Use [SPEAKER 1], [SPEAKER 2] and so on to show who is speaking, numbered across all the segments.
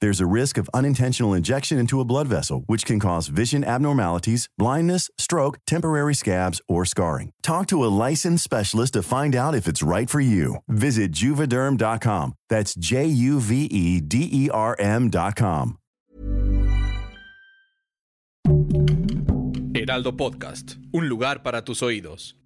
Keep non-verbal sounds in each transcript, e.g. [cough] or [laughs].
[SPEAKER 1] There's a risk of unintentional injection into a blood vessel, which can cause vision abnormalities, blindness, stroke, temporary scabs, or scarring. Talk to a licensed specialist to find out if it's right for you. Visit juvederm.com. That's J U V E D E R M.com.
[SPEAKER 2] Heraldo Podcast, un lugar para tus oídos.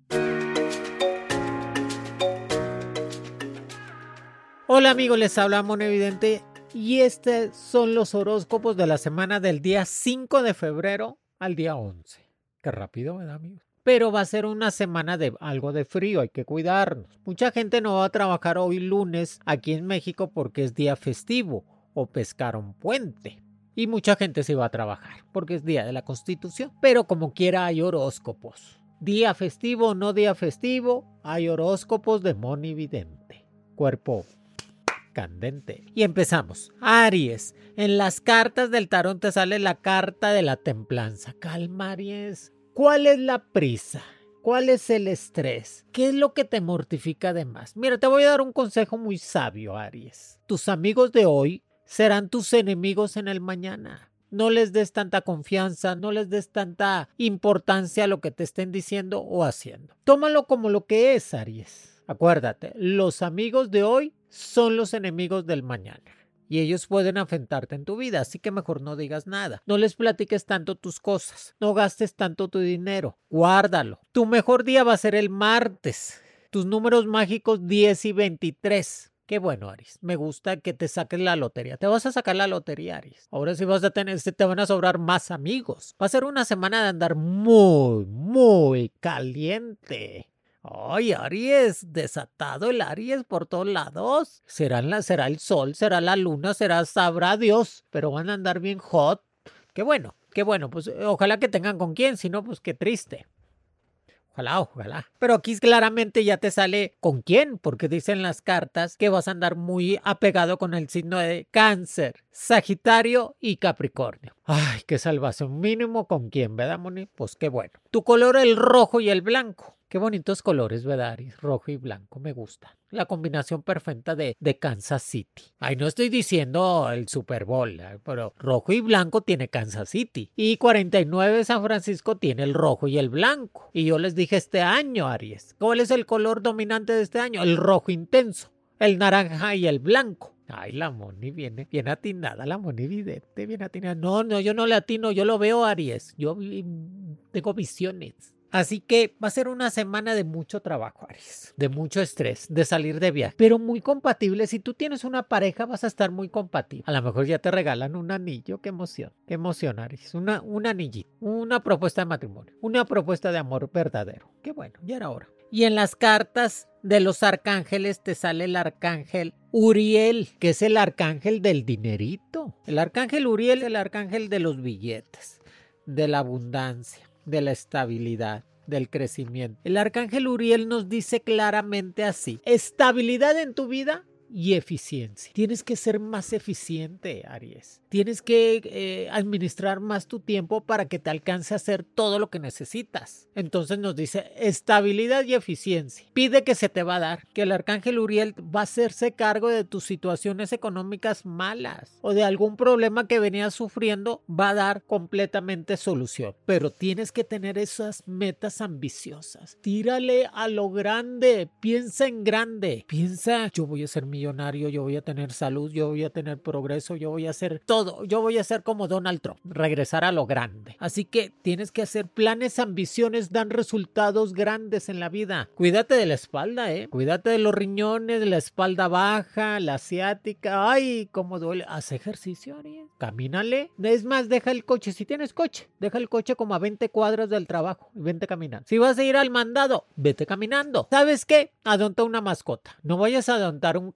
[SPEAKER 3] Hola amigos, les habla Mono Evidente y estos son los horóscopos de la semana del día 5 de febrero al día 11. Qué rápido, ¿verdad amigos? Pero va a ser una semana de algo de frío, hay que cuidarnos. Mucha gente no va a trabajar hoy lunes aquí en México porque es día festivo o pescaron puente. Y mucha gente se va a trabajar porque es día de la Constitución. Pero como quiera hay horóscopos. Día festivo o no día festivo, hay horóscopos de monividente. Cuerpo candente. Y empezamos. Aries, en las cartas del tarot te sale la carta de la templanza. Calma, Aries. ¿Cuál es la prisa? ¿Cuál es el estrés? ¿Qué es lo que te mortifica de más? Mira, te voy a dar un consejo muy sabio, Aries. Tus amigos de hoy serán tus enemigos en el mañana. No les des tanta confianza, no les des tanta importancia a lo que te estén diciendo o haciendo. Tómalo como lo que es, Aries. Acuérdate, los amigos de hoy son los enemigos del mañana. Y ellos pueden afectarte en tu vida, así que mejor no digas nada. No les platiques tanto tus cosas. No gastes tanto tu dinero. Guárdalo. Tu mejor día va a ser el martes. Tus números mágicos 10 y 23. Qué bueno, Aries. Me gusta que te saques la lotería. Te vas a sacar la lotería, Aries. Ahora sí vas a tener, te van a sobrar más amigos. Va a ser una semana de andar muy, muy caliente. Ay, Aries, desatado el Aries por todos lados. Será, la, será el sol, será la luna, será, sabrá Dios, pero van a andar bien hot. Qué bueno, qué bueno, pues ojalá que tengan con quién, si no, pues qué triste. Ojalá, ojalá. Pero aquí claramente ya te sale con quién, porque dicen las cartas que vas a andar muy apegado con el signo de cáncer, Sagitario y Capricornio. Ay, qué salvación. Mínimo con quién, ¿verdad, Moni? Pues qué bueno. Tu color el rojo y el blanco. Qué bonitos colores, ¿verdad? Rojo y blanco, me gusta. La combinación perfecta de, de Kansas City. Ay, no estoy diciendo el Super Bowl, pero rojo y blanco tiene Kansas City. Y 49 San Francisco tiene el rojo y el blanco. Y yo les dije este año, Aries, ¿cuál es el color dominante de este año? El rojo intenso, el naranja y el blanco. Ay, la Moni viene bien atinada, la Moni vidente, bien atinada. No, no, yo no le atino, yo lo veo, Aries. Yo tengo visiones. Así que va a ser una semana de mucho trabajo, Aries, de mucho estrés, de salir de viaje, pero muy compatible. Si tú tienes una pareja, vas a estar muy compatible. A lo mejor ya te regalan un anillo. Qué emoción, qué emoción, Aries. Una, un anillito, una propuesta de matrimonio, una propuesta de amor verdadero. Qué bueno, ya era hora. Y en las cartas de los arcángeles te sale el arcángel Uriel, que es el arcángel del dinerito. El arcángel Uriel el arcángel de los billetes, de la abundancia de la estabilidad, del crecimiento. El arcángel Uriel nos dice claramente así, estabilidad en tu vida y eficiencia. Tienes que ser más eficiente, Aries. Tienes que eh, administrar más tu tiempo para que te alcance a hacer todo lo que necesitas. Entonces nos dice estabilidad y eficiencia. Pide que se te va a dar, que el arcángel Uriel va a hacerse cargo de tus situaciones económicas malas o de algún problema que venías sufriendo, va a dar completamente solución. Pero tienes que tener esas metas ambiciosas. Tírale a lo grande, piensa en grande, piensa, yo voy a ser mi millonario, yo voy a tener salud, yo voy a tener progreso, yo voy a hacer todo, yo voy a ser como Donald Trump, regresar a lo grande. Así que tienes que hacer planes, ambiciones, dan resultados grandes en la vida. Cuídate de la espalda, ¿eh? Cuídate de los riñones, de la espalda baja, la asiática. Ay, cómo duele. Haz ejercicio, Ariel. Camínale. Es más, deja el coche. Si tienes coche, deja el coche como a 20 cuadras del trabajo y vente caminando. Si vas a ir al mandado, vete caminando. ¿Sabes qué? Adonta una mascota. No vayas a adontar un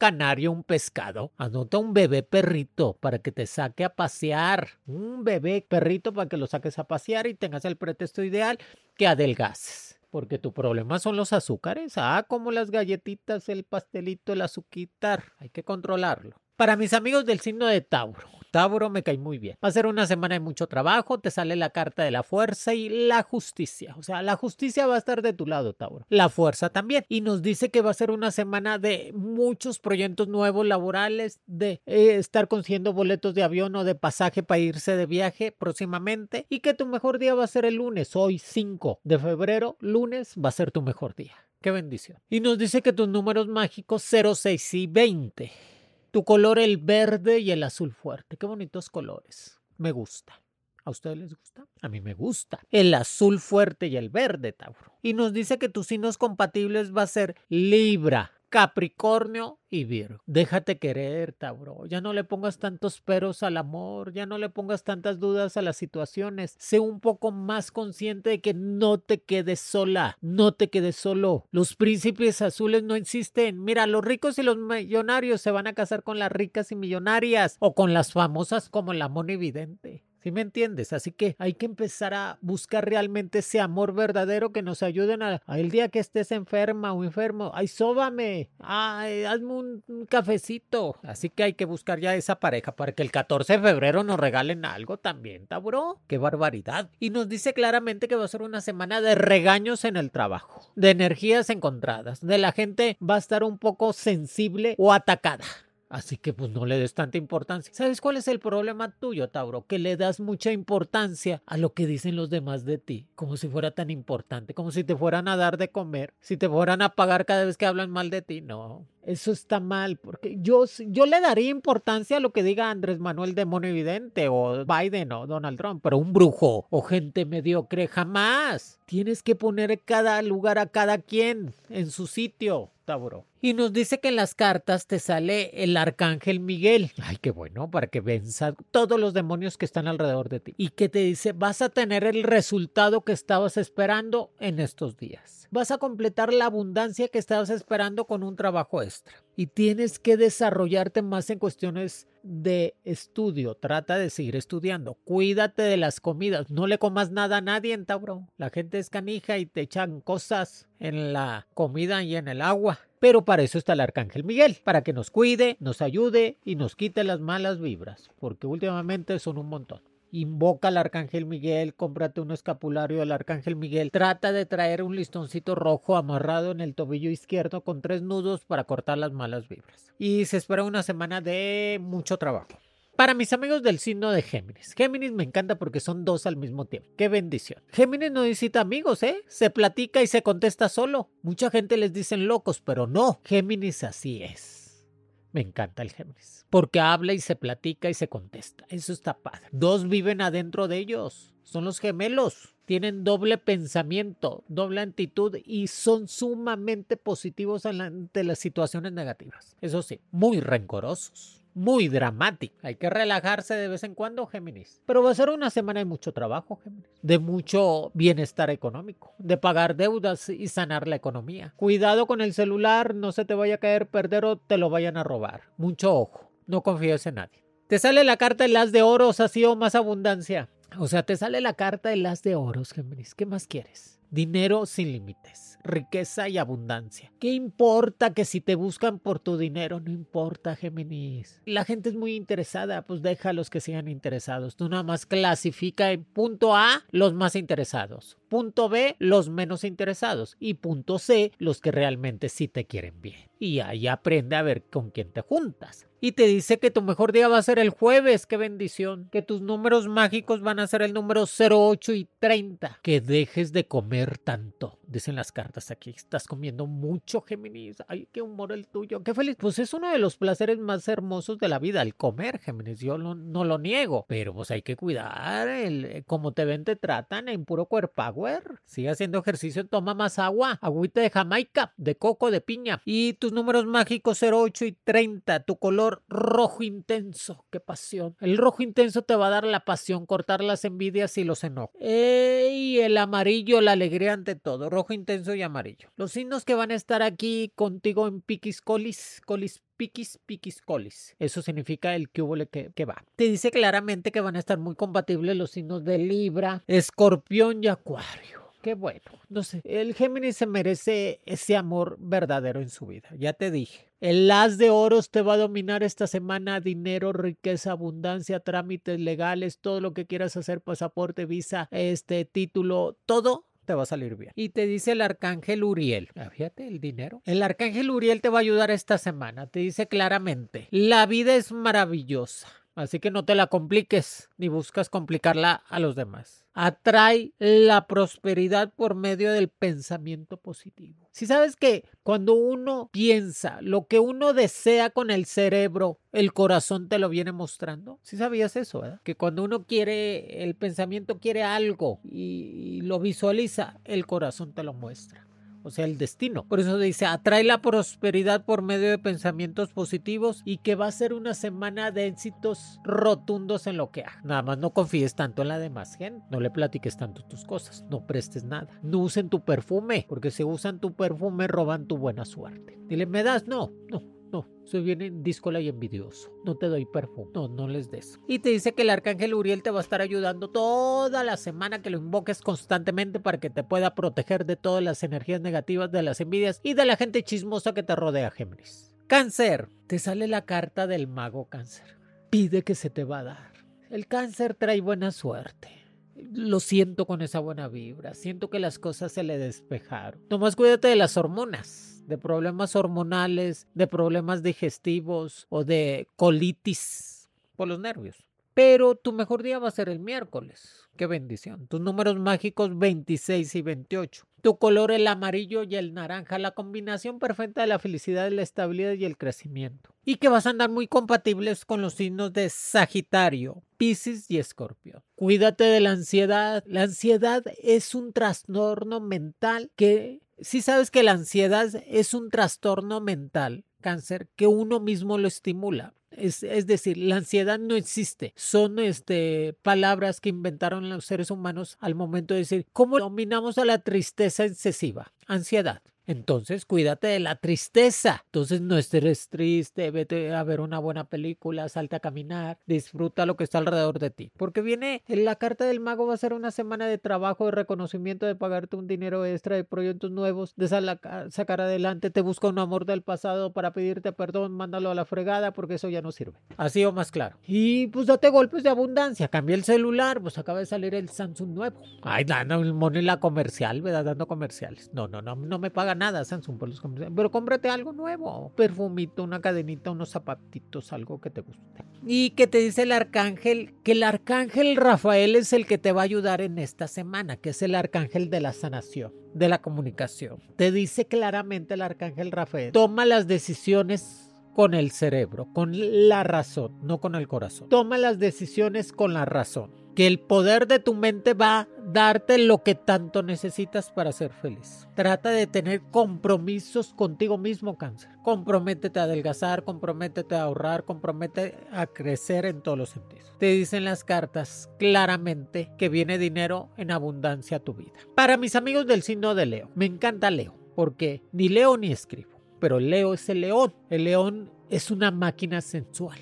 [SPEAKER 3] un pescado. Adonta un bebé perrito para que te saque a pasear. Un bebé perrito para que lo saques a pasear y tengas el pretexto ideal que adelgaces. Porque tu problema son los azúcares. Ah, como las galletitas, el pastelito, el azuquitar. Hay que controlarlo. Para mis amigos del signo de Tauro, Tauro me cae muy bien. Va a ser una semana de mucho trabajo, te sale la carta de la fuerza y la justicia. O sea, la justicia va a estar de tu lado, Tauro. La fuerza también. Y nos dice que va a ser una semana de muchos proyectos nuevos laborales, de eh, estar consiguiendo boletos de avión o de pasaje para irse de viaje próximamente. Y que tu mejor día va a ser el lunes, hoy 5 de febrero. Lunes va a ser tu mejor día. Qué bendición. Y nos dice que tus números mágicos 0, 6 y 20 tu color el verde y el azul fuerte. Qué bonitos colores. Me gusta. ¿A ustedes les gusta? A mí me gusta. El azul fuerte y el verde, Tauro. Y nos dice que tus signos compatibles va a ser Libra, Capricornio y Virgo. Déjate querer, Tauro. Ya no le pongas tantos peros al amor, ya no le pongas tantas dudas a las situaciones. Sé un poco más consciente de que no te quedes sola, no te quedes solo. Los príncipes azules no existen. Mira, los ricos y los millonarios se van a casar con las ricas y millonarias o con las famosas como la mona evidente. ¿Sí me entiendes? Así que hay que empezar a buscar realmente ese amor verdadero que nos ayuden a, el día que estés enferma o enfermo. Ay, sóbame. Ay, hazme un, un, cafecito. Así que hay que buscar ya esa pareja para que el 14 de febrero nos regalen algo también, Tauro. Qué barbaridad. Y nos dice claramente que va a ser una semana de regaños en el trabajo, de energías encontradas, de la gente va a estar un poco sensible o atacada. Así que pues no le des tanta importancia. ¿Sabes cuál es el problema tuyo, Tauro? Que le das mucha importancia a lo que dicen los demás de ti, como si fuera tan importante, como si te fueran a dar de comer, si te fueran a pagar cada vez que hablan mal de ti. No, eso está mal, porque yo, yo le daría importancia a lo que diga Andrés Manuel Demonio Evidente o Biden o Donald Trump, pero un brujo o gente mediocre jamás. Tienes que poner cada lugar a cada quien en su sitio, Tauro. Y nos dice que en las cartas te sale el arcángel Miguel. Ay, qué bueno, para que venzas todos los demonios que están alrededor de ti. Y que te dice, vas a tener el resultado que estabas esperando en estos días. Vas a completar la abundancia que estabas esperando con un trabajo extra. Y tienes que desarrollarte más en cuestiones de estudio. Trata de seguir estudiando. Cuídate de las comidas. No le comas nada a nadie en Tauro. La gente es canija y te echan cosas en la comida y en el agua. Pero para eso está el Arcángel Miguel, para que nos cuide, nos ayude y nos quite las malas vibras, porque últimamente son un montón. Invoca al Arcángel Miguel, cómprate un escapulario del Arcángel Miguel. Trata de traer un listoncito rojo amarrado en el tobillo izquierdo con tres nudos para cortar las malas vibras. Y se espera una semana de mucho trabajo. Para mis amigos del signo de Géminis. Géminis me encanta porque son dos al mismo tiempo. Qué bendición. Géminis no necesita amigos, ¿eh? Se platica y se contesta solo. Mucha gente les dicen locos, pero no. Géminis así es. Me encanta el Géminis. Porque habla y se platica y se contesta. Eso está padre. Dos viven adentro de ellos. Son los gemelos. Tienen doble pensamiento, doble actitud y son sumamente positivos ante las situaciones negativas. Eso sí, muy rencorosos muy dramático. Hay que relajarse de vez en cuando, Géminis. Pero va a ser una semana de mucho trabajo, Géminis. De mucho bienestar económico, de pagar deudas y sanar la economía. Cuidado con el celular, no se te vaya a caer perder o te lo vayan a robar. Mucho ojo, no confíes en nadie. Te sale la carta de las de oros, así o más abundancia. O sea, te sale la carta de las de oros, Géminis. ¿Qué más quieres? Dinero sin límites riqueza y abundancia. ¿Qué importa que si te buscan por tu dinero? No importa, Géminis. La gente es muy interesada, pues deja a los que sean interesados. Tú nada más clasifica en punto A los más interesados, punto B los menos interesados y punto C los que realmente sí te quieren bien. Y ahí aprende a ver con quién te juntas y te dice que tu mejor día va a ser el jueves, qué bendición, que tus números mágicos van a ser el número 08 y 30, que dejes de comer tanto, dicen las cartas aquí. Estás comiendo mucho, Géminis. Ay, qué humor el tuyo. Qué feliz. Pues es uno de los placeres más hermosos de la vida, el comer, Géminis. Yo no, lo niego, pero pues hay que cuidar. El, eh, como te ven, te tratan en puro power. Sigue haciendo ejercicio, toma más agua. Agüita de Jamaica, de coco, de piña. Y tus números mágicos 08 y 30. Tu color rojo intenso. Qué pasión. El rojo intenso te va a dar la pasión, cortar las envidias y los enojos. y el amarillo, la alegría ante todo. Rojo intenso y amarillo. Los signos que van a estar aquí contigo en Piquis Colis, Colis Piquis, Piquis, Colis. Eso significa el hubo que, que va. Te dice claramente que van a estar muy compatibles los signos de Libra, Escorpión y Acuario bueno. No sé, el Géminis se merece ese amor verdadero en su vida. Ya te dije. El as de oros te va a dominar esta semana. Dinero, riqueza, abundancia, trámites legales, todo lo que quieras hacer, pasaporte, visa, este título, todo te va a salir bien. Y te dice el arcángel Uriel. Ah, fíjate, el dinero. El arcángel Uriel te va a ayudar esta semana. Te dice claramente, la vida es maravillosa. Así que no te la compliques ni buscas complicarla a los demás. Atrae la prosperidad por medio del pensamiento positivo. Si sabes que cuando uno piensa lo que uno desea con el cerebro, el corazón te lo viene mostrando. Si sabías eso, ¿verdad? Que cuando uno quiere, el pensamiento quiere algo y lo visualiza, el corazón te lo muestra o sea, el destino. Por eso dice, atrae la prosperidad por medio de pensamientos positivos y que va a ser una semana de éxitos rotundos en lo que haga. Nada más no confíes tanto en la demás gente, no le platiques tanto tus cosas, no prestes nada, no usen tu perfume, porque si usan tu perfume roban tu buena suerte. Dile, ¿me das? No, no, no, soy bien díscola y envidioso. No te doy perfume. No, no les des. Y te dice que el arcángel Uriel te va a estar ayudando toda la semana que lo invoques constantemente para que te pueda proteger de todas las energías negativas, de las envidias y de la gente chismosa que te rodea, Géminis. Cáncer. Te sale la carta del mago cáncer. Pide que se te va a dar. El cáncer trae buena suerte. Lo siento con esa buena vibra. Siento que las cosas se le despejaron. Nomás cuídate de las hormonas de problemas hormonales, de problemas digestivos o de colitis por los nervios. Pero tu mejor día va a ser el miércoles. Qué bendición. Tus números mágicos 26 y 28. Tu color el amarillo y el naranja, la combinación perfecta de la felicidad, la estabilidad y el crecimiento. Y que vas a andar muy compatibles con los signos de Sagitario, Pisces y Escorpio. Cuídate de la ansiedad. La ansiedad es un trastorno mental que si sabes que la ansiedad es un trastorno mental, cáncer, que uno mismo lo estimula. Es, es, decir, la ansiedad no existe. Son este, palabras que inventaron los seres humanos al momento de decir, ¿cómo dominamos a la tristeza excesiva? Ansiedad. Entonces, cuídate de la tristeza. Entonces, no estés triste, vete a ver una buena película, salte a caminar, disfruta lo que está alrededor de ti. Porque viene la carta del mago, va a ser una semana de trabajo, de reconocimiento, de pagarte un dinero extra, de proyectos nuevos, de sacar adelante. Te busca un amor del pasado para pedirte perdón, mándalo a la fregada porque eso ya no sirve. Así o más claro. Y pues date golpes de abundancia. Cambia el celular, pues acaba de salir el Samsung nuevo. Ay, dando la comercial, ¿verdad? Dando comerciales. No, no, no, no me pagan nada Samsung por los pero cómprate algo nuevo, perfumito, una cadenita, unos zapatitos, algo que te guste. Y que te dice el arcángel, que el arcángel Rafael es el que te va a ayudar en esta semana, que es el arcángel de la sanación, de la comunicación. Te dice claramente el arcángel Rafael, toma las decisiones con el cerebro, con la razón, no con el corazón. Toma las decisiones con la razón que el poder de tu mente va a darte lo que tanto necesitas para ser feliz. Trata de tener compromisos contigo mismo, cáncer. Comprométete a adelgazar, comprométete a ahorrar, comprométete a crecer en todos los sentidos. Te dicen las cartas claramente que viene dinero en abundancia a tu vida. Para mis amigos del signo de Leo, me encanta Leo, porque ni leo ni escribo, pero Leo es el león. El león es una máquina sensual.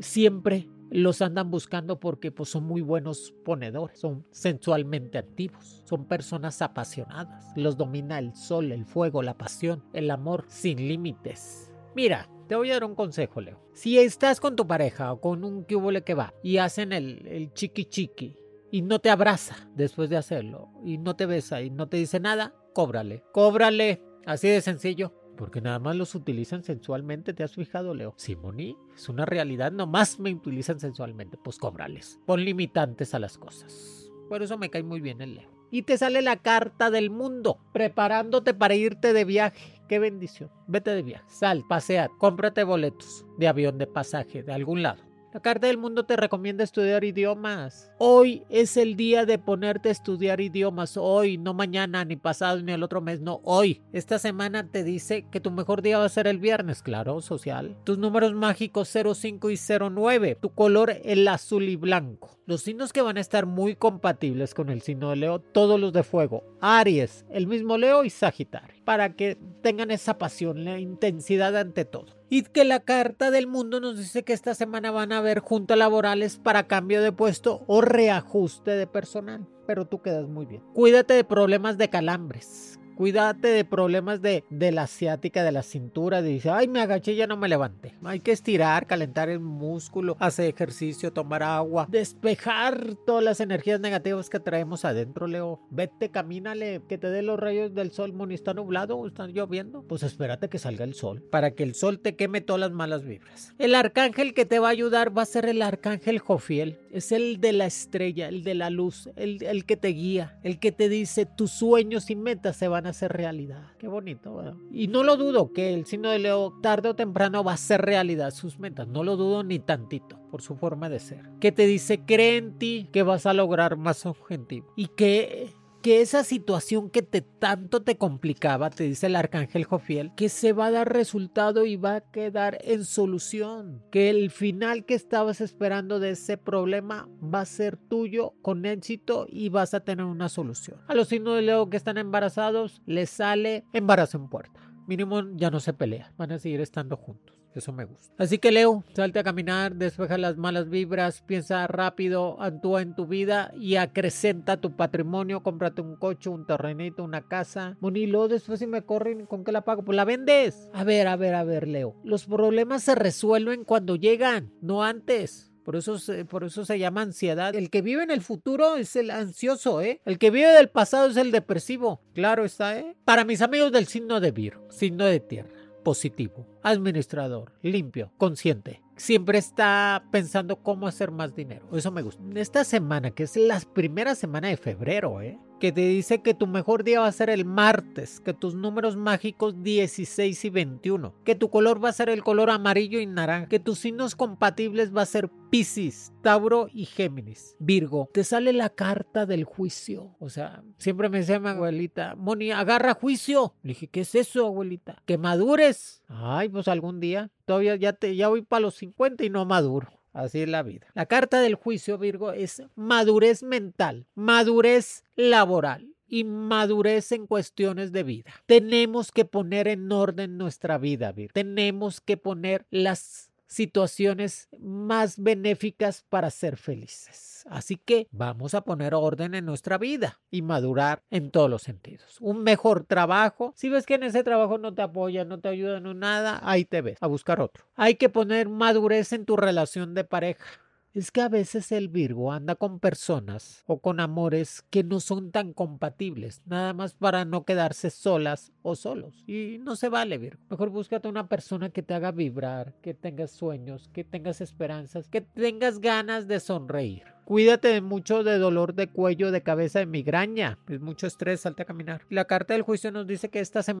[SPEAKER 3] Siempre los andan buscando porque pues, son muy buenos ponedores, son sensualmente activos, son personas apasionadas, los domina el sol, el fuego, la pasión, el amor sin límites. Mira, te voy a dar un consejo, Leo. Si estás con tu pareja o con un cubole que va y hacen el, el chiqui chiqui y no te abraza después de hacerlo y no te besa y no te dice nada, cóbrale, cóbrale, así de sencillo. Porque nada más los utilizan sensualmente, ¿te has fijado, Leo? Simoni, es una realidad, nomás me utilizan sensualmente, pues cóbrales. Pon limitantes a las cosas. Por eso me cae muy bien el Leo. y te sale la carta del mundo, preparándote para irte de viaje. Qué bendición. Vete de viaje, sal, pasea, cómprate boletos de avión, de pasaje, de algún lado. La Carta del Mundo te recomienda estudiar idiomas. Hoy es el día de ponerte a estudiar idiomas. Hoy, no mañana, ni pasado, ni el otro mes, no, hoy. Esta semana te dice que tu mejor día va a ser el viernes, claro, social. Tus números mágicos 05 y 09. Tu color el azul y blanco. Los signos que van a estar muy compatibles con el signo de Leo, todos los de fuego. Aries, el mismo Leo y Sagitario. Para que tengan esa pasión, la intensidad ante todo. Y que la carta del mundo nos dice que esta semana van a haber juntas laborales para cambio de puesto o reajuste de personal. Pero tú quedas muy bien. Cuídate de problemas de calambres Cuídate de problemas de, de la asiática, de la cintura. Dice, ay, me agaché ya no me levanté. Hay que estirar, calentar el músculo, hacer ejercicio, tomar agua, despejar todas las energías negativas que traemos adentro, Leo. Vete, camínale, que te dé los rayos del sol. Moni, ¿está nublado está lloviendo? Pues espérate que salga el sol, para que el sol te queme todas las malas vibras. El arcángel que te va a ayudar va a ser el arcángel Jofiel. Es el de la estrella, el de la luz, el, el que te guía, el que te dice tus sueños y metas se van a ser realidad. Qué bonito. Y no lo dudo que el signo de Leo tarde o temprano va a ser realidad sus metas. No lo dudo ni tantito por su forma de ser. Que te dice, cree en ti que vas a lograr más objetivos. Y que que esa situación que te tanto te complicaba, te dice el arcángel Jofiel, que se va a dar resultado y va a quedar en solución, que el final que estabas esperando de ese problema va a ser tuyo con éxito y vas a tener una solución. A los signos de Leo que están embarazados les sale embarazo en puerta. Mínimo ya no se pelean, van a seguir estando juntos. Eso me gusta. Así que Leo, salte a caminar, despeja las malas vibras, piensa rápido, actúa en tu vida y acrecenta tu patrimonio. Cómprate un coche, un terrenito, una casa. Monilo, después si me corren, ¿con qué la pago? Pues la vendes. A ver, a ver, a ver, Leo. Los problemas se resuelven cuando llegan, no antes. Por eso, se, por eso se llama ansiedad. El que vive en el futuro es el ansioso, ¿eh? El que vive del pasado es el depresivo. Claro está, ¿eh? Para mis amigos del signo de Virgo, signo de tierra positivo, administrador, limpio, consciente. Siempre está pensando cómo hacer más dinero. Eso me gusta. Esta semana, que es la primera semana de febrero, ¿eh? Que te dice que tu mejor día va a ser el martes, que tus números mágicos 16 y 21, que tu color va a ser el color amarillo y naranja, que tus signos compatibles va a ser Piscis, Tauro y Géminis. Virgo, te sale la carta del juicio. O sea, siempre me decía mi abuelita, Moni, agarra juicio. Le dije, ¿qué es eso, abuelita? Que madures. Ay, pues algún día. Todavía ya, te, ya voy para los 50 y no maduro. Así es la vida. La carta del juicio, Virgo, es madurez mental, madurez laboral y madurez en cuestiones de vida. Tenemos que poner en orden nuestra vida, Virgo. Tenemos que poner las situaciones más benéficas para ser felices. Así que vamos a poner orden en nuestra vida y madurar en todos los sentidos. Un mejor trabajo. Si ves que en ese trabajo no te apoyan, no te ayudan en nada, ahí te ves a buscar otro. Hay que poner madurez en tu relación de pareja es que a veces el Virgo anda con personas o con amores que no son tan compatibles, nada más para no quedarse solas o solos. Y no se vale, Virgo. Mejor búscate una persona que te haga vibrar, que tengas sueños, que tengas esperanzas, que tengas ganas de sonreír. Cuídate mucho de dolor de cuello, de cabeza, de migraña. Es mucho estrés, salte a caminar. La carta del juicio nos dice que esta semana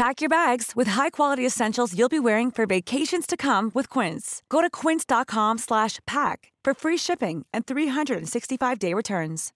[SPEAKER 4] Pack your bags with high-quality essentials you'll be wearing for vacations to come with Quince. Go to quince.com slash pack for free shipping and 365-day returns.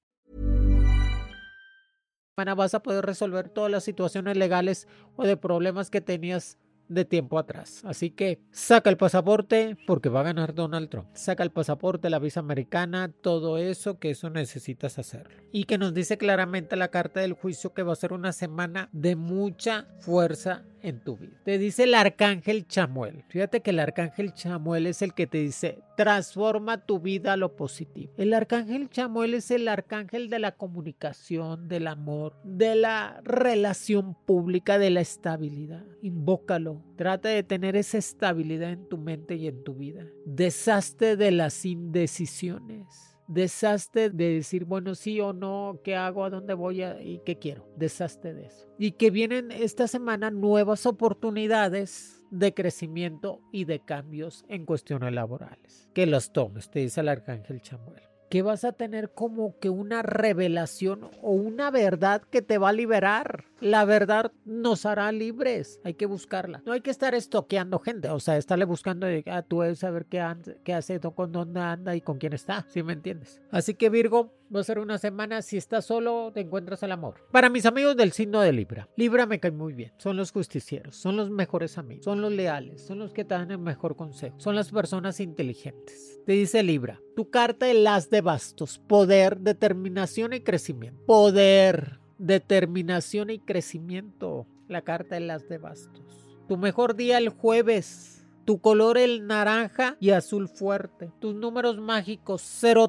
[SPEAKER 3] vas a poder resolver todas las situaciones legales o de problemas que tenías de tiempo atrás. Así que saca el pasaporte porque va a ganar Donald Trump. Saca el pasaporte, la visa americana, todo eso que eso necesitas hacerlo. Y que nos dice claramente la carta del juicio que va a ser una semana de mucha fuerza en tu vida. Te dice el arcángel Chamuel. Fíjate que el arcángel Chamuel es el que te dice, transforma tu vida a lo positivo. El arcángel Chamuel es el arcángel de la comunicación, del amor, de la relación pública, de la estabilidad. Invócalo. Trata de tener esa estabilidad en tu mente y en tu vida. Deshazte de las indecisiones Deshazte de decir, bueno, sí o no, qué hago, a dónde voy y qué quiero. Deshazte de eso. Y que vienen esta semana nuevas oportunidades de crecimiento y de cambios en cuestiones laborales. Que los tomes, te dice el arcángel Chamuel que vas a tener como que una revelación o una verdad que te va a liberar. La verdad nos hará libres, hay que buscarla. No hay que estar estoqueando gente, o sea, estarle buscando, a ah, tú debes saber qué, qué hace, con dónde anda y con quién está, si me entiendes. Así que Virgo, va a ser una semana, si estás solo, te encuentras el amor. Para mis amigos del signo de Libra, Libra me cae muy bien, son los justicieros, son los mejores amigos, son los leales, son los que te dan el mejor consejo, son las personas inteligentes. Te dice Libra, tu carta de las de bastos, poder, determinación y crecimiento. Poder, determinación y crecimiento. La carta de las de bastos. Tu mejor día el jueves. Tu color el naranja y azul fuerte. Tus números mágicos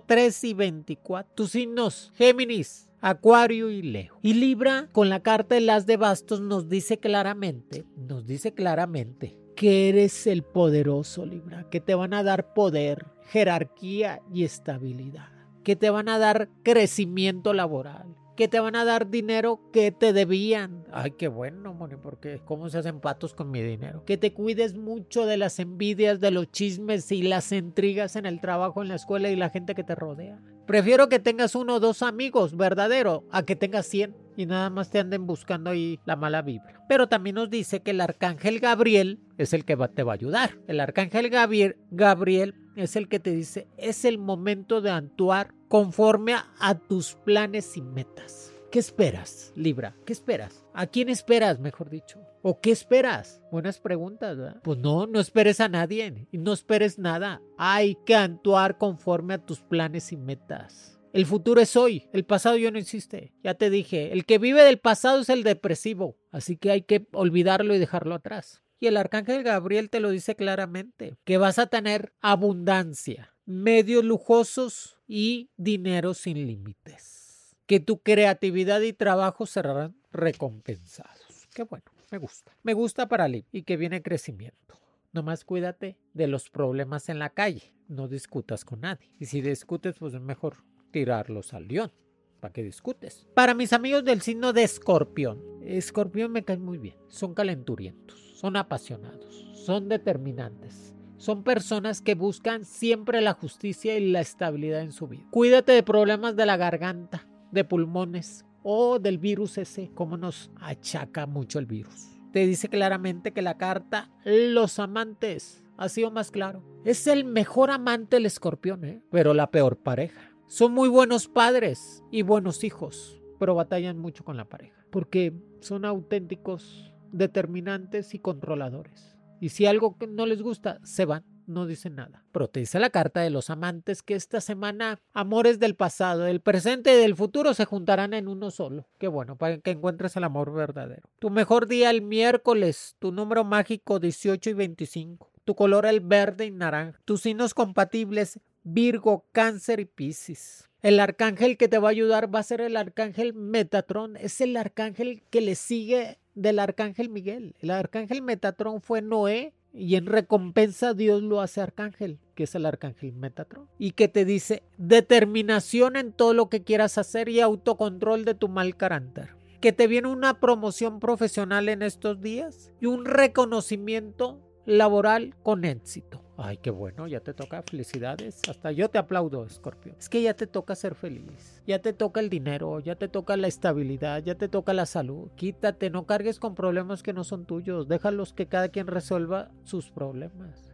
[SPEAKER 3] 03 y 24. Tus signos Géminis, Acuario y Leo. Y Libra con la carta de las de bastos nos dice claramente, nos dice claramente que eres el poderoso Libra, que te van a dar poder, jerarquía y estabilidad, que te van a dar crecimiento laboral, que te van a dar dinero que te debían. Ay, qué bueno, Moni, porque ¿cómo se hacen patos con mi dinero? Que te cuides mucho de las envidias, de los chismes y las intrigas en el trabajo, en la escuela y la gente que te rodea. Prefiero que tengas uno o dos amigos verdadero a que tengas cien y nada más te anden buscando ahí la mala vibra. Pero también nos dice que el arcángel Gabriel es el que te va a ayudar. El arcángel Gabriel, Gabriel es el que te dice, es el momento de actuar conforme a, tus planes y metas. ¿Qué esperas, Libra? ¿Qué esperas? ¿A quién esperas, mejor dicho? ¿O qué esperas? Buenas preguntas, ¿verdad? Pues no, no esperes a nadie y no esperes nada. Hay que actuar conforme a tus planes y metas. El futuro es hoy, el pasado ya no existe. Ya te dije, el que vive del pasado es el depresivo, así que hay que olvidarlo y dejarlo atrás. Y el arcángel Gabriel te lo dice claramente, que vas a tener abundancia, medios lujosos y dinero sin límites. Que tu creatividad y trabajo serán recompensados. Qué bueno, me gusta. Me gusta para Lib y que viene crecimiento. Nomás cuídate de los problemas en la calle. No discutas con nadie. Y si discutes, pues es mejor tirarlos al león. ¿Para que discutes? Para mis amigos del signo de escorpión. Escorpión me cae muy bien. Son calenturientos, son apasionados, son determinantes son personas que buscan siempre la justicia y la estabilidad en su vida. Cuídate de problemas de la garganta, de pulmones o del virus ese, como nos achaca mucho el virus. Te dice claramente que la carta Los amantes ha sido más claro. Es el mejor amante el escorpión, ¿eh? pero la peor pareja. Son muy buenos padres y buenos hijos, pero batallan mucho con la pareja, porque son auténticos, determinantes y controladores. Y si algo no les gusta, se van, no dicen nada. Pero te dice la carta de los amantes que esta semana amores del pasado, del presente y del futuro se juntarán en uno solo. Qué bueno, para que encuentres el amor verdadero. Tu mejor día el miércoles, tu número mágico 18 y 25. Tu color el verde y naranja. Tus signos compatibles Virgo, Cáncer y Piscis. El arcángel que te va a ayudar va a ser el arcángel Metatron. Es el arcángel que le sigue del arcángel Miguel. El arcángel Metatron fue Noé y en recompensa Dios lo hace arcángel, que es el arcángel Metatron. Y que te dice determinación en todo lo que quieras hacer y autocontrol de tu mal carácter. que te viene una promoción profesional en estos días y un reconocimiento laboral con éxito. Ay, qué bueno, ya te toca felicidades. Hasta yo te aplaudo, Scorpio. Es que ya te toca ser feliz. Ya te toca el dinero, ya te toca la estabilidad, ya te toca la salud. Quítate, no cargues con problemas que no son tuyos. Déjalos que cada quien resuelva sus problemas.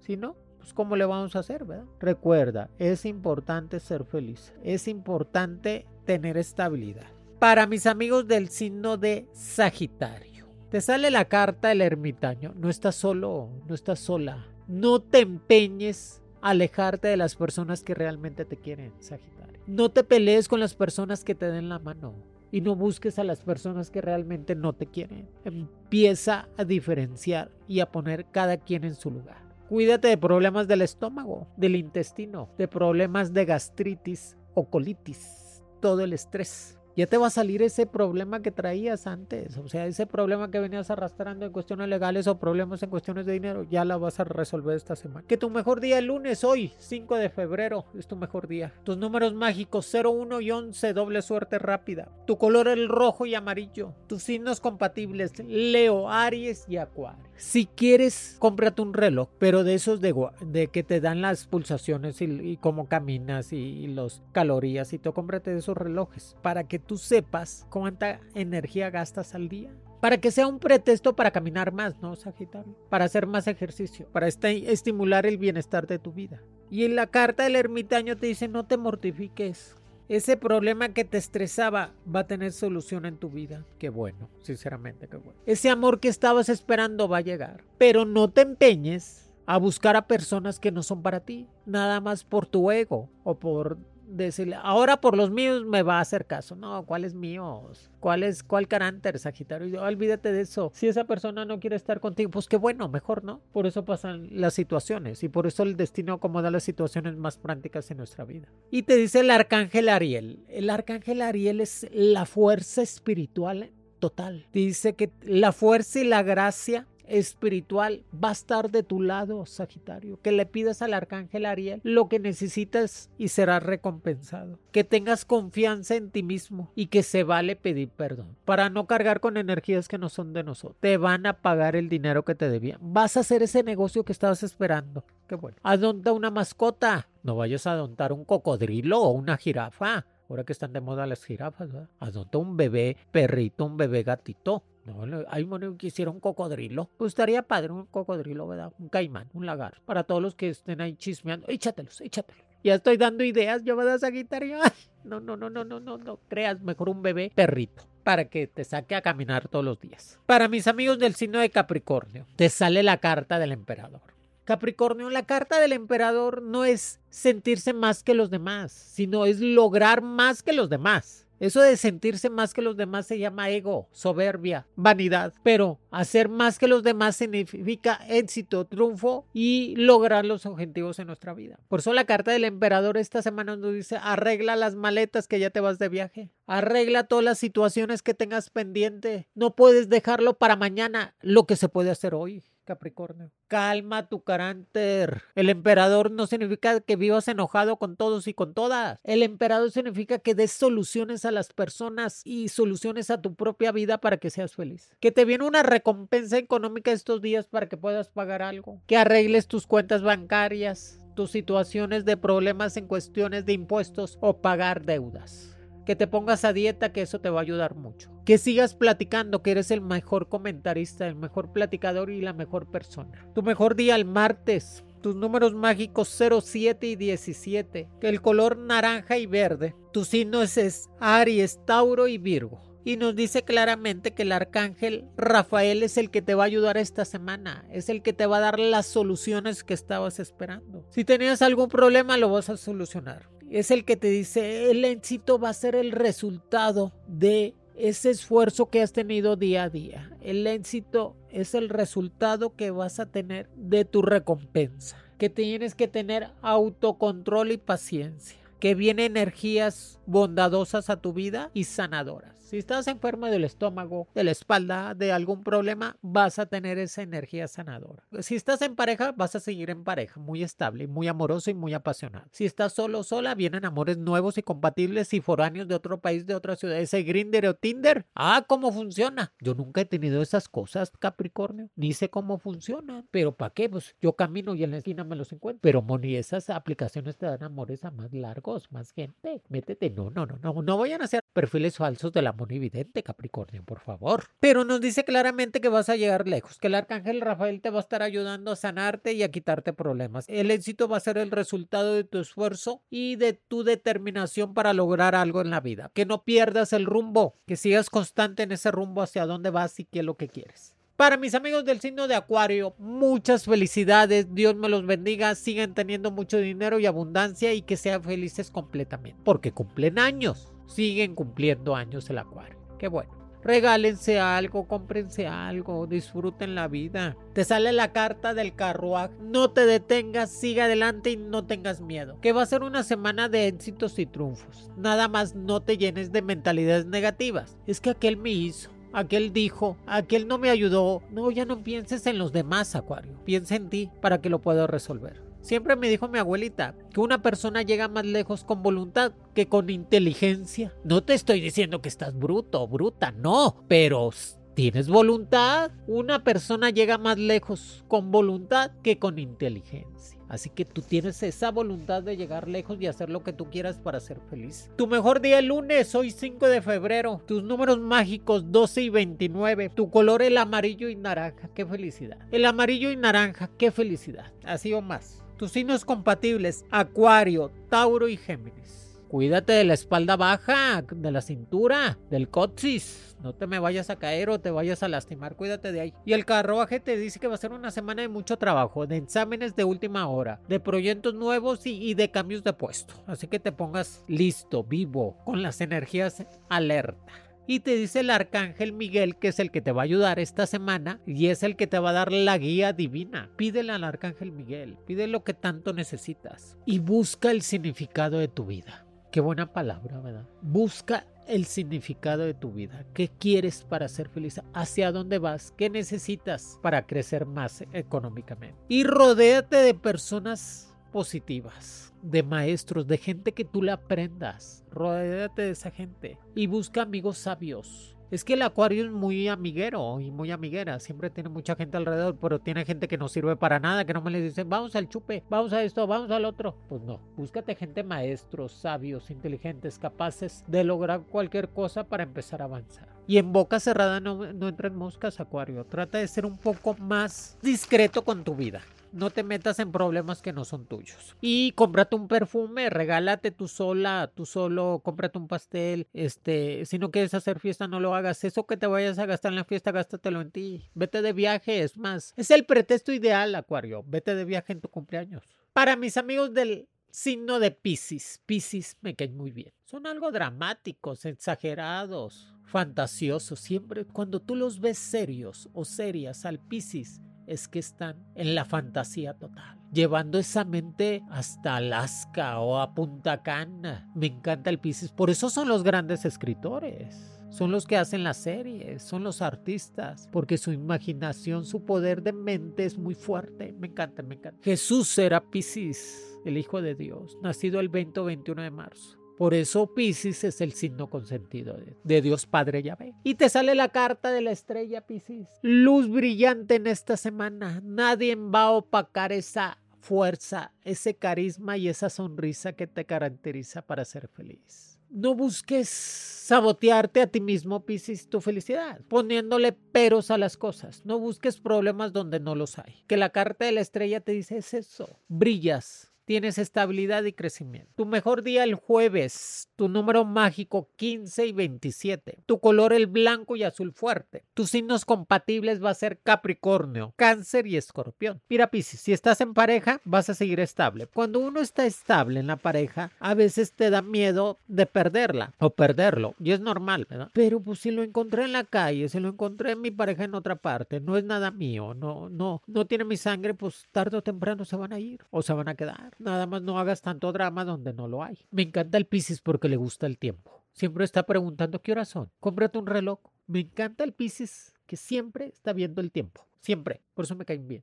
[SPEAKER 3] Si no, pues ¿cómo le vamos a hacer, verdad? Recuerda, es importante ser feliz. Es importante tener estabilidad. Para mis amigos del signo de Sagitario. Te sale la carta del ermitaño. No estás solo, no estás sola no te empeñes a alejarte de las personas que realmente te quieren, Sagitario. No te pelees con las personas que te den la mano y no busques a las personas que realmente no te quieren. Empieza a diferenciar y a poner cada quien en su lugar. Cuídate de problemas del estómago, del intestino, de problemas de gastritis o colitis, todo el estrés ya te va a salir ese problema que traías antes, o sea, ese problema que venías arrastrando en cuestiones legales o problemas en cuestiones de dinero, ya la vas a resolver esta semana. Que tu mejor día el lunes, hoy, 5 de febrero, es tu mejor día. Tus números mágicos 01 y 11, doble suerte rápida. Tu color el rojo y amarillo. Tus signos compatibles, Leo, Aries y Acuario. Si quieres, cómprate un reloj, pero de esos de, de que te dan las pulsaciones y, cómo caminas y, los calorías y todo, cómprate de esos relojes para que tú sepas cuánta energía gastas al día. Para que sea un pretexto para caminar más, ¿no, Sagitario? Para hacer más ejercicio, para estimular el bienestar de tu vida. Y en la carta del ermitaño te dice, no te mortifiques. Ese problema que te estresaba va a tener solución en tu vida. Qué bueno, sinceramente, qué bueno. Ese amor que estabas esperando va a llegar. Pero no te empeñes a buscar a personas que no son para ti, nada más por tu ego o por decirle, ahora por los míos me va a hacer caso. No, ¿cuáles míos? ¿Cuál es, cuál carácter, Sagitario? olvídate de eso. Si esa persona no quiere estar contigo, pues qué bueno, mejor, ¿no? Por eso pasan las situaciones y por eso el destino acomoda las situaciones más prácticas en nuestra vida. Y te dice el arcángel Ariel. El arcángel Ariel es la fuerza espiritual total. Dice que la fuerza y la gracia espiritual va a estar de tu lado, Sagitario. Que le pidas al arcángel Ariel lo que necesitas y será recompensado. Que tengas confianza en ti mismo y que se vale pedir perdón para no cargar con energías que no son de nosotros. Te van a pagar el dinero que te debían. Vas a hacer ese negocio que estabas esperando. Qué bueno. Adonta una mascota. No vayas a adontar un cocodrilo o una jirafa. Ahora que están de moda las jirafas, ¿verdad? Adonta un bebé perrito, un bebé gatito. No, hay mono que hiciera un cocodrilo. Pues estaría padre un cocodrilo, ¿verdad? Un caimán, un lagar. Para todos los que estén ahí chismeando, échatelos, échatelos. Ya estoy dando ideas, yo ¿verdad, Sagitario? [laughs] No, no, no, no, no, no, no. Creas mejor un bebé perrito para que te saque a caminar todos los días. Para mis amigos del signo de Capricornio, te sale la carta del emperador. Capricornio, la carta del emperador no es sentirse más que los demás, sino es lograr más que los demás. Eso de sentirse más que los demás se llama ego, soberbia, vanidad. Pero hacer más que los demás significa éxito, triunfo y lograr los objetivos en nuestra vida. Por eso la carta del emperador esta semana nos dice, arregla las maletas que ya te vas de viaje. Arregla todas las situaciones que tengas pendiente. No puedes dejarlo para mañana lo que se puede hacer hoy. Capricornio. Calma tu carácter. El emperador no significa que vivas enojado con todos y con todas. El emperador significa que des soluciones a las personas y soluciones a tu propia vida para que seas feliz. Que te viene una recompensa económica estos días para que puedas pagar algo. Que arregles tus cuentas bancarias, tus situaciones de problemas en cuestiones de impuestos o pagar deudas que te pongas a dieta, que eso te va a ayudar mucho. Que sigas platicando, que eres el mejor comentarista, el mejor platicador y la mejor persona. Tu mejor día el martes. Tus números mágicos 07 y 17. Que el color naranja y verde. Tu signo es Aries, Tauro y Virgo y nos dice claramente que el arcángel Rafael es el que te va a ayudar esta semana, es el que te va a dar las soluciones que estabas esperando. Si tenías algún problema, lo vas a solucionar es el que te dice el éxito va a ser el resultado de ese esfuerzo que has tenido día a día. El éxito es el resultado que vas a tener de tu recompensa. Que tienes que tener autocontrol y paciencia. Que vienen energías bondadosas a tu vida y sanadoras Si estás enfermo del estómago, de la espalda, de algún problema, vas a tener esa energía sanadora. Si estás en pareja, vas a seguir en pareja, muy estable, muy amoroso y muy apasionado. Si estás solo sola, vienen amores nuevos y compatibles y foráneos de otro país, de otra ciudad. Ese Grinder o Tinder. Ah, ¿cómo funciona? Yo nunca he tenido esas cosas, Capricornio. Ni sé cómo funcionan. Pero ¿para qué? Pues yo camino y en la esquina me los encuentro. Pero Moni, esas aplicaciones te dan amores a más largos, más gente. Métete. No, no, no, no. No vayan a ser perfiles falsos de la Evidente, Capricornio, por favor. Pero nos dice claramente que vas a llegar lejos, que el arcángel Rafael te va a estar ayudando a sanarte y a quitarte problemas. El éxito va a ser el resultado de tu esfuerzo y de tu determinación para lograr algo en la vida. Que no pierdas el rumbo, que sigas constante en ese rumbo hacia dónde vas y qué es lo que quieres. Para mis amigos del signo de Acuario, muchas felicidades, Dios me los bendiga, sigan teniendo mucho dinero y abundancia y que sean felices completamente, porque cumplen años siguen cumpliendo años el acuario. Qué bueno. Regálense algo, cómprense algo, disfruten la vida. Te sale la carta del carruaje. No te detengas, sigue adelante y no tengas miedo. Que va a ser una semana de éxitos y triunfos. Nada más no te llenes de mentalidades negativas. Es que aquel me hizo. Aquel dijo, aquel no me ayudó. No, ya no pienses en los demás, Acuario. Piensa en ti para que lo puedas resolver. Siempre me dijo mi abuelita que una persona llega más lejos con voluntad que con inteligencia. No te estoy diciendo que estás bruto o bruta, no, pero tienes voluntad. Una persona llega más lejos con voluntad que con inteligencia. Así que tú tienes esa voluntad de llegar lejos y hacer lo que tú quieras para ser feliz. Tu mejor día el lunes, hoy 5 de febrero. Tus números mágicos 12 y 29. Tu color el amarillo y naranja. Qué felicidad. El amarillo y naranja. Qué felicidad. Así o más. Tus signos compatibles, Acuario, Tauro y Géminis. Cuídate de la espalda baja, de la cintura, del coxis. No te me vayas a caer o te vayas a lastimar, cuídate de ahí. Y el carruaje te dice que va a ser una semana de mucho trabajo, de exámenes de última hora, de proyectos nuevos y, y de cambios de puesto. Así que te pongas listo, vivo, con las energías alerta y te dice el arcángel Miguel que es el que te va a ayudar esta semana y es el que te va a dar la guía divina. Pídele al arcángel Miguel, pide lo que tanto necesitas y busca el significado de tu vida. Qué buena palabra, ¿verdad? Busca el significado de tu vida. ¿Qué quieres para ser feliz? ¿Hacia dónde vas? ¿Qué necesitas para crecer más económicamente? Y rodéate de personas positivas, de maestros, de gente que tú le aprendas. Rodéate de esa gente y busca amigos sabios. Es que el acuario es muy amiguero y muy amiguera. Siempre tiene mucha gente alrededor, pero tiene gente que no sirve para nada, que no me le dicen, vamos al chupe, vamos a esto, vamos al otro. Pues no, búscate gente maestros, sabios, inteligentes, capaces de lograr cualquier cosa para empezar a avanzar. Y en boca cerrada no, no entren moscas, acuario. Trata de ser un poco más discreto con tu vida no te metas en problemas que no son tuyos. Y cómprate un perfume, regálate tú sola, tú solo, cómprate un pastel. Este, si no quieres hacer fiesta, no lo hagas. Eso que te vayas a gastar en la fiesta, gástatelo en ti. Vete de viaje, es más. Es el pretexto ideal, Acuario. Vete de viaje en tu cumpleaños. Para mis amigos del signo de Pisces, Pisces me caen muy bien. Son algo dramáticos, exagerados, fantasiosos. Siempre cuando tú los ves serios o serias al Pisces, es que están en la fantasía total, llevando esa mente hasta Alaska o a Punta Cana. Me encanta el Pisces, por eso son los grandes escritores. Son los que hacen las series, son los artistas, porque su imaginación, su poder de mente es muy fuerte. Me encanta, me encanta. Jesús era Pisces, el Hijo de Dios, nacido el 20 o 21 de marzo. Por eso Pisces es el signo consentido de, Dios Padre Yahvé. Y te sale la carta de la estrella Pisces. Luz brillante en esta semana. Nadie va a opacar esa fuerza, ese carisma y esa sonrisa que te caracteriza para ser feliz. No busques sabotearte a ti mismo, Pisces, tu felicidad, poniéndole peros a las cosas. No busques problemas donde no los hay. Que la carta de la estrella te dice es eso. Brillas, tienes estabilidad y crecimiento. Tu mejor día el jueves, tu número mágico 15 y 27, tu color el blanco y azul fuerte. Tus signos compatibles va a ser Capricornio, Cáncer y Escorpión. Mira Piscis, si estás en pareja vas a seguir estable. Cuando uno está estable en la pareja, a veces te da miedo de perderla o perderlo y es normal, ¿verdad? Pero pues si lo encontré en la calle, si lo encontré en mi pareja en otra parte, no es nada mío, no no no tiene mi sangre, pues tarde o temprano se van a ir o se van a quedar. Nada más no hagas tanto drama donde no lo hay. Me encanta el Piscis porque le gusta el tiempo. Siempre está preguntando qué horas son. Cómprate un reloj. Me encanta el Piscis que siempre está viendo el tiempo. Siempre. Por eso me caen bien.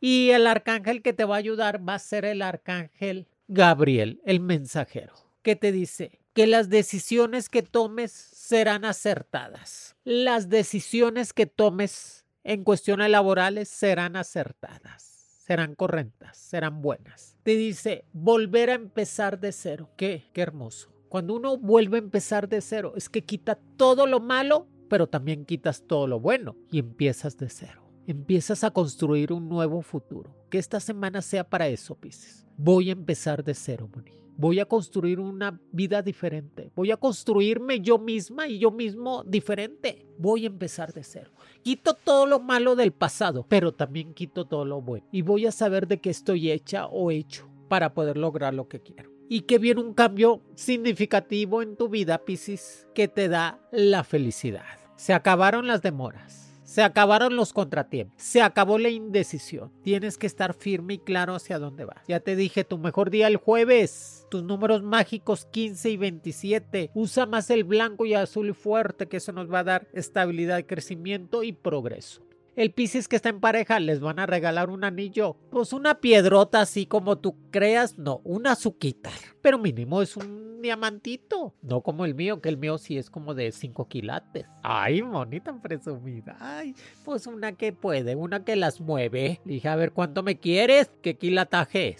[SPEAKER 3] Y el arcángel que te va a ayudar va a ser el arcángel Gabriel, el mensajero, que te dice que las decisiones que tomes serán acertadas. Las decisiones que tomes en cuestiones laborales serán acertadas, serán correctas, serán buenas. Te dice volver a empezar de cero. ¿Qué? Qué hermoso. Cuando uno vuelve a empezar de cero, es que quita todo lo malo, pero también quitas todo lo bueno y empiezas de cero empiezas a construir un nuevo futuro. Que esta semana sea para eso, Pisces. Voy a empezar de cero, Moni. Voy a construir una vida diferente. Voy a construirme yo misma y yo mismo diferente. Voy a empezar de cero. Quito todo lo malo del pasado, pero también quito todo lo bueno. Y voy a saber de qué estoy hecha o hecho para poder lograr lo que quiero. Y que viene un cambio significativo en tu vida, Pisces, que te da la felicidad. Se acabaron las demoras se acabaron los contratiempos, se acabó la indecisión. Tienes que estar firme y claro hacia dónde vas. Ya te dije, tu mejor día el jueves. Tus números mágicos 15 y 27. Usa más el blanco y azul fuerte, que eso nos va a dar estabilidad, crecimiento y progreso. El Piscis que está en pareja les van a regalar un anillo, pues una piedrota así como tú creas, no, una azuquita, pero mínimo es un diamantito. No como el mío, que el mío sí es como de 5 quilates. Ay, monita presumida. Ay, pues una que puede, una que las mueve. dije, a ver, ¿cuánto me quieres? ¿Qué quilataje?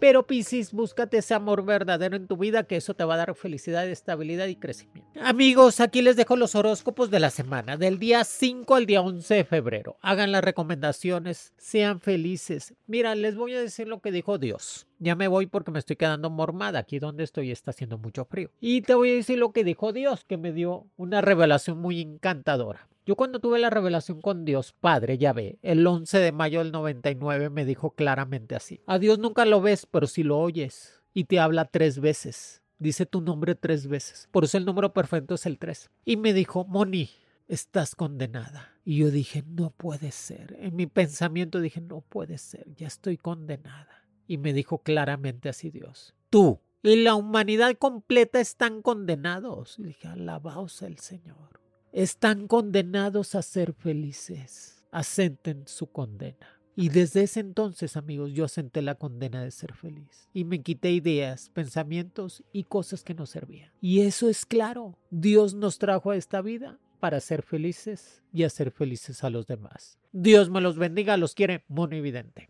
[SPEAKER 3] Pero Piscis, búscate ese amor verdadero en tu vida, que eso te va a dar felicidad, estabilidad y crecimiento. Amigos, aquí les dejo los horóscopos de la semana, del día 5 al día 11 de febrero. Hagan las recomendaciones, sean felices. Mira, les voy a decir lo que dijo Dios. Ya me voy porque me estoy quedando mormada. Aquí donde estoy está haciendo mucho frío. Y te voy a decir lo que dijo Dios, que me dio una revelación muy encantadora. Yo cuando tuve la revelación con Dios Padre, ya ve, el 11 de mayo del 99 me dijo claramente así. A Dios nunca lo ves, pero si lo oyes. Y te habla tres veces. Dice tu nombre tres veces. Por eso el número perfecto es el 3. Y me dijo, Moni, estás condenada. Y yo dije, no puede ser. En mi pensamiento dije, no puede ser, ya estoy condenada. Y me dijo claramente así Dios, tú y la humanidad completa están condenados. Y dije, alabaos el Señor están condenados a ser felices. Asenten su condena. Y desde ese entonces, amigos, yo asenté la condena de ser feliz. Y me quité ideas, pensamientos y cosas que no servían. Y eso es claro. Dios nos trajo a esta vida para ser felices y hacer felices a los demás. Dios me los bendiga, los quiere Monividente.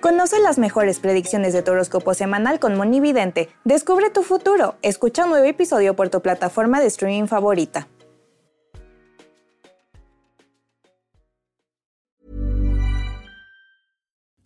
[SPEAKER 5] Conoce las mejores predicciones de tu horóscopo semanal con Monividente. Descubre tu futuro. Escucha un nuevo episodio por tu plataforma de streaming favorita.